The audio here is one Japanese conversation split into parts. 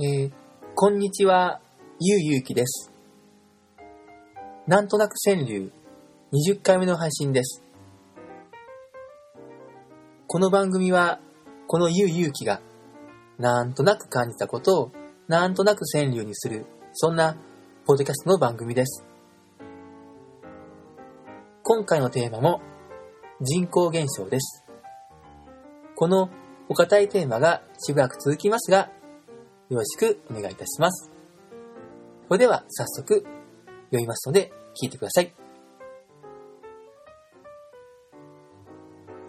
えー、こんにちは、ゆうゆうきです。なんとなく川柳20回目の配信です。この番組は、このゆうゆうきが、なんとなく感じたことを、なんとなく川柳にする、そんな、ポッドキャストの番組です。今回のテーマも、人口減少です。このお堅いテーマがしばらく続きますが、よろしくお願いいたします。それでは早速読みますので聞いてください。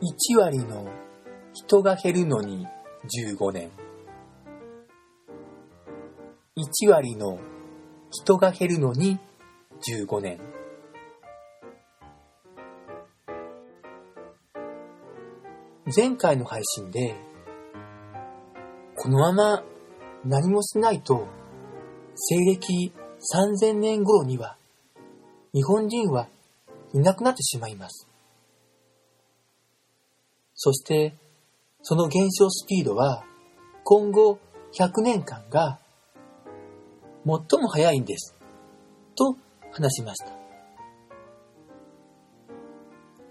1割の人が減るのに15年。1割の人が減るのに15年。前回の配信で、このまま何もしないと、西暦3000年頃には、日本人はいなくなってしまいます。そして、その減少スピードは、今後100年間が、最も早いんです。と話しました。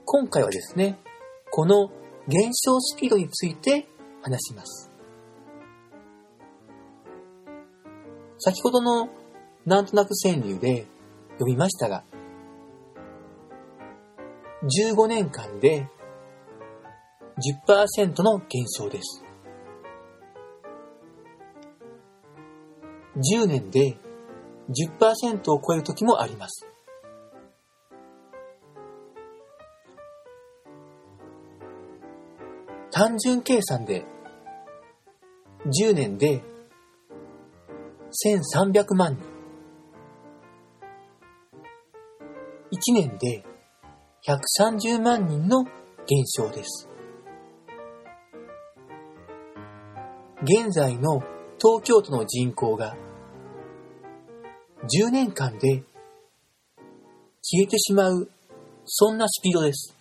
今回はですね、この減少スピードについて話します。先ほどのなんとなく川柳で読みましたが、15年間で10%の減少です。10年で10%を超える時もあります。単純計算で10年で1300万人。1年で130万人の減少です。現在の東京都の人口が10年間で消えてしまう、そんなスピードです。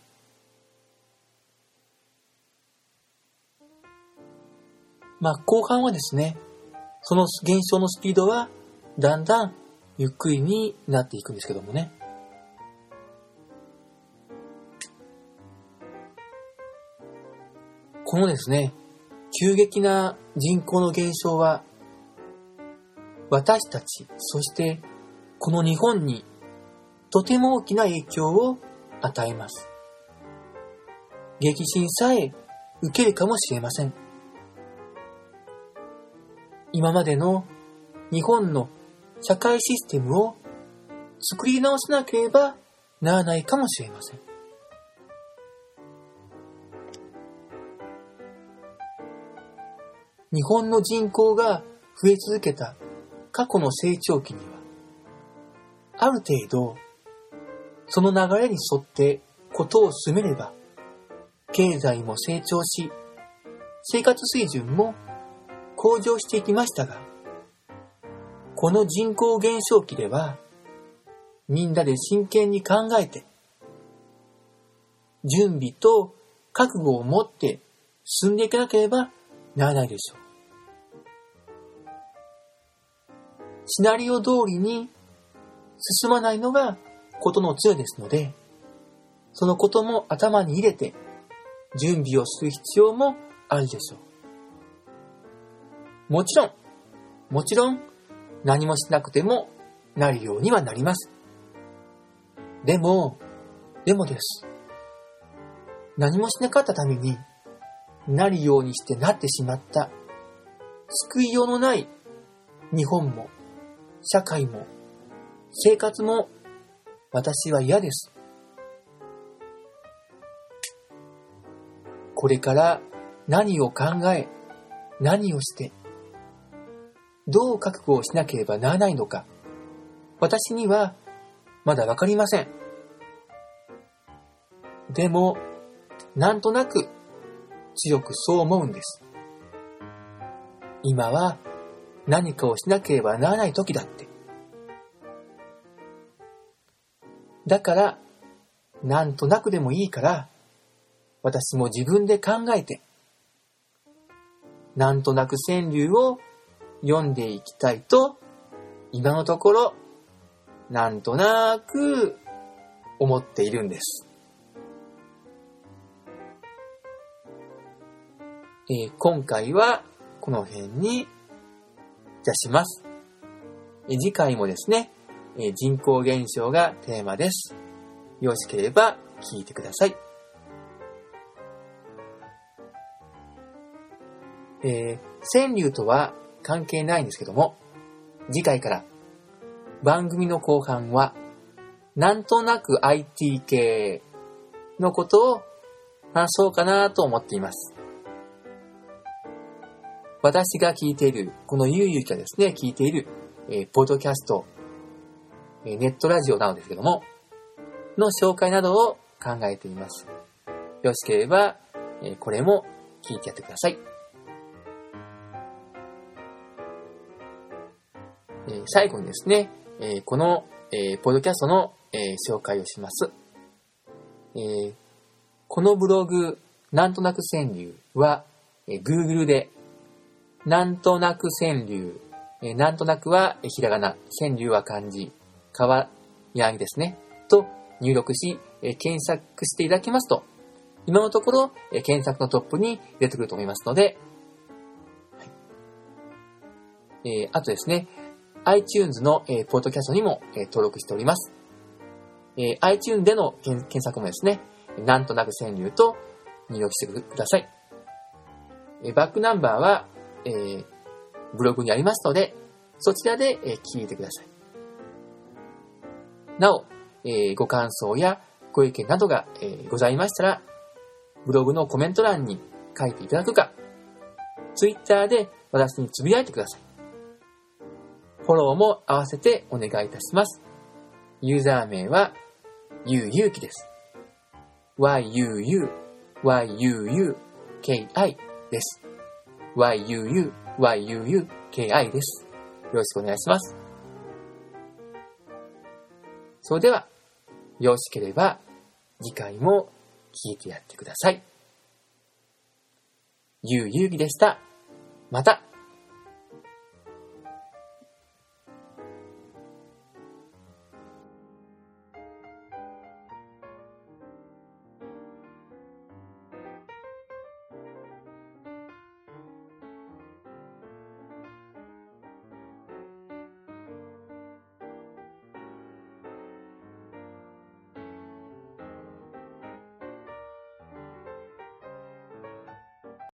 まあ、後半はですね、その減少のスピードはだんだんゆっくりになっていくんですけどもね。このですね、急激な人口の減少は私たち、そしてこの日本にとても大きな影響を与えます。激震さえ受けるかもしれません。今までの日本の社会システムを作り直さなければならないかもしれません。日本の人口が増え続けた過去の成長期には、ある程度、その流れに沿ってことを進めれば、経済も成長し、生活水準も向上していきましたが、この人口減少期では、みんなで真剣に考えて、準備と覚悟を持って進んでいかなければならないでしょう。シナリオ通りに進まないのがことの強いですので、そのことも頭に入れて準備をする必要もあるでしょう。もちろん、もちろん何もしなくてもなるようにはなります。でも、でもです。何もしなかったためになるようにしてなってしまった救いようのない日本も社会も生活も私は嫌です。これから何を考え、何をして、どう覚悟をしなければならないのか、私にはまだわかりません。でも、なんとなく強くそう思うんです。今は何かをしなければならない時だって。だから、なんとなくでもいいから、私も自分で考えて、なんとなく川柳を読んでいきたいと、今のところ、なんとなく思っているんです。えー、今回はこの辺にいたします。えー、次回もですね、えー、人口減少がテーマです。よろしければ聞いてください。え川柳とは関係ないんですけども、次回から番組の後半は、なんとなく IT 系のことを話そうかなと思っています。私が聞いている、このゆうゆうがですね、聞いている、えー、ポッドキャスト、えー、ネットラジオなのですけども、の紹介などを考えています。よろしければ、えー、これも聞いてやってください。えー、最後にですね、えー、この、えー、ポッドキャストの、えー、紹介をします。えー、このブログ、なんとなく川柳は、えー、Google でなんとなく川柳。えなんとなくはひらがな、川柳は漢字、川やぎですね。と入力し、え検索していただきますと、今のところ、え検索のトップに出てくると思いますので、はいえー、あとですね、iTunes の、えー、ポッドキャストにも、えー、登録しております。えー、iTunes での検索もですね、なんとなく川柳と入力してください。えー、バックナンバーは、えー、ブログにありますので、そちらで、えー、聞いてください。なお、えー、ご感想やご意見などが、えー、ございましたら、ブログのコメント欄に書いていただくか、ツイッターで私につぶやいてください。フォローも合わせてお願いいたします。ユーザー名は、ゆうゆうきです。yuu, yuu, ki です。yuu, yuu, ki です。よろしくお願いします。それでは、よろしければ次回も聞いてやってください。ゆうゆうぎでした。また